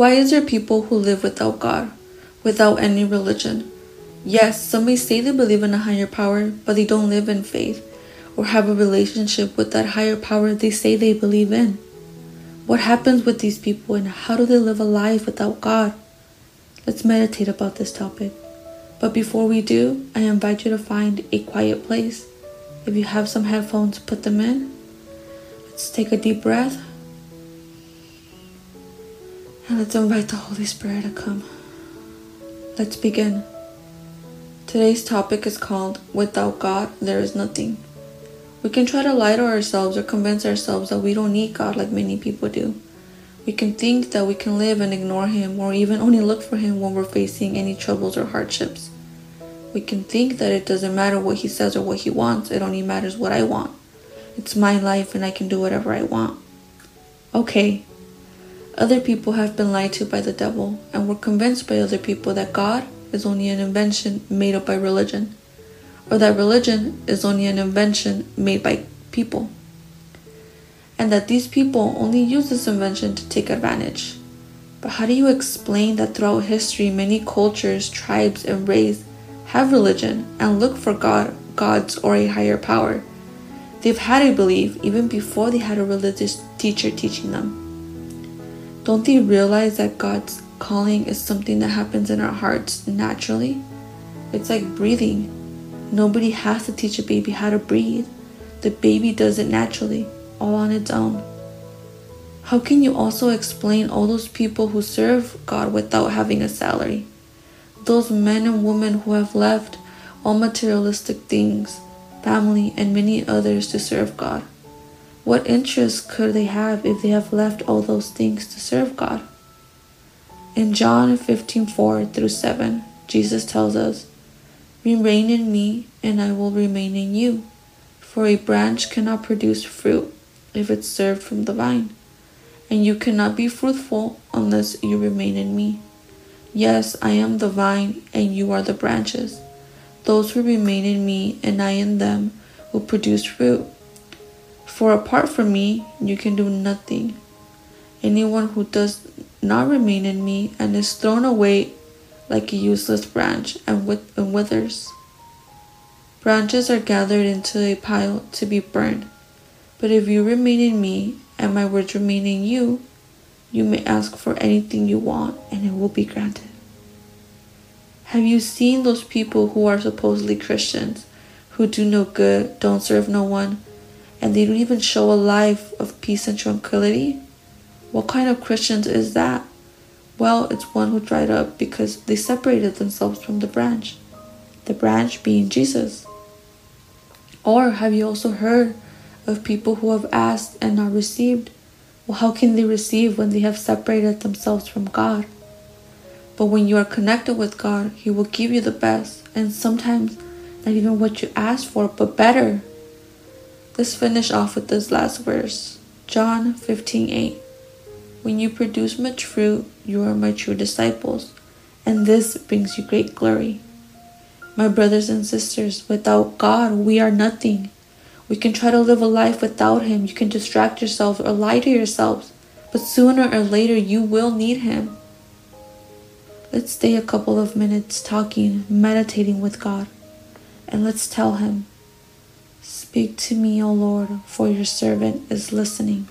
Why is there people who live without God, without any religion? Yes, some may say they believe in a higher power, but they don't live in faith or have a relationship with that higher power they say they believe in. What happens with these people and how do they live a life without God? Let's meditate about this topic. But before we do, I invite you to find a quiet place. If you have some headphones, put them in. Let's take a deep breath. And let's invite the Holy Spirit to come. Let's begin. Today's topic is called Without God, There is Nothing. We can try to lie to ourselves or convince ourselves that we don't need God like many people do. We can think that we can live and ignore Him or even only look for Him when we're facing any troubles or hardships. We can think that it doesn't matter what He says or what He wants, it only matters what I want. It's my life and I can do whatever I want. Okay, other people have been lied to by the devil and were convinced by other people that God is only an invention made up by religion, or that religion is only an invention made by people, and that these people only use this invention to take advantage. But how do you explain that throughout history many cultures, tribes, and races have religion and look for God, gods, or a higher power? They've had a belief even before they had a religious teacher teaching them. Don't they realize that God's calling is something that happens in our hearts naturally? It's like breathing. Nobody has to teach a baby how to breathe. The baby does it naturally, all on its own. How can you also explain all those people who serve God without having a salary? Those men and women who have left all materialistic things, family, and many others to serve God. What interest could they have if they have left all those things to serve God? In John 15 4 through 7, Jesus tells us, Remain in me, and I will remain in you. For a branch cannot produce fruit if it's served from the vine, and you cannot be fruitful unless you remain in me. Yes, I am the vine, and you are the branches. Those who remain in me, and I in them, will produce fruit for apart from me, you can do nothing. Anyone who does not remain in me and is thrown away like a useless branch and, with, and withers. Branches are gathered into a pile to be burned. But if you remain in me and my words remain in you, you may ask for anything you want and it will be granted. Have you seen those people who are supposedly Christians, who do no good, don't serve no one, and they don't even show a life of peace and tranquility? What kind of Christians is that? Well, it's one who dried up because they separated themselves from the branch, the branch being Jesus. Or have you also heard of people who have asked and not received? Well, how can they receive when they have separated themselves from God? But when you are connected with God, He will give you the best, and sometimes not even what you ask for, but better. Let's finish off with this last verse. John 15:8. When you produce much fruit, you are my true disciples, and this brings you great glory. My brothers and sisters, without God, we are nothing. We can try to live a life without Him. You can distract yourselves or lie to yourselves, but sooner or later you will need Him. Let's stay a couple of minutes talking, meditating with God, and let's tell Him Speak to me, O Lord, for your servant is listening.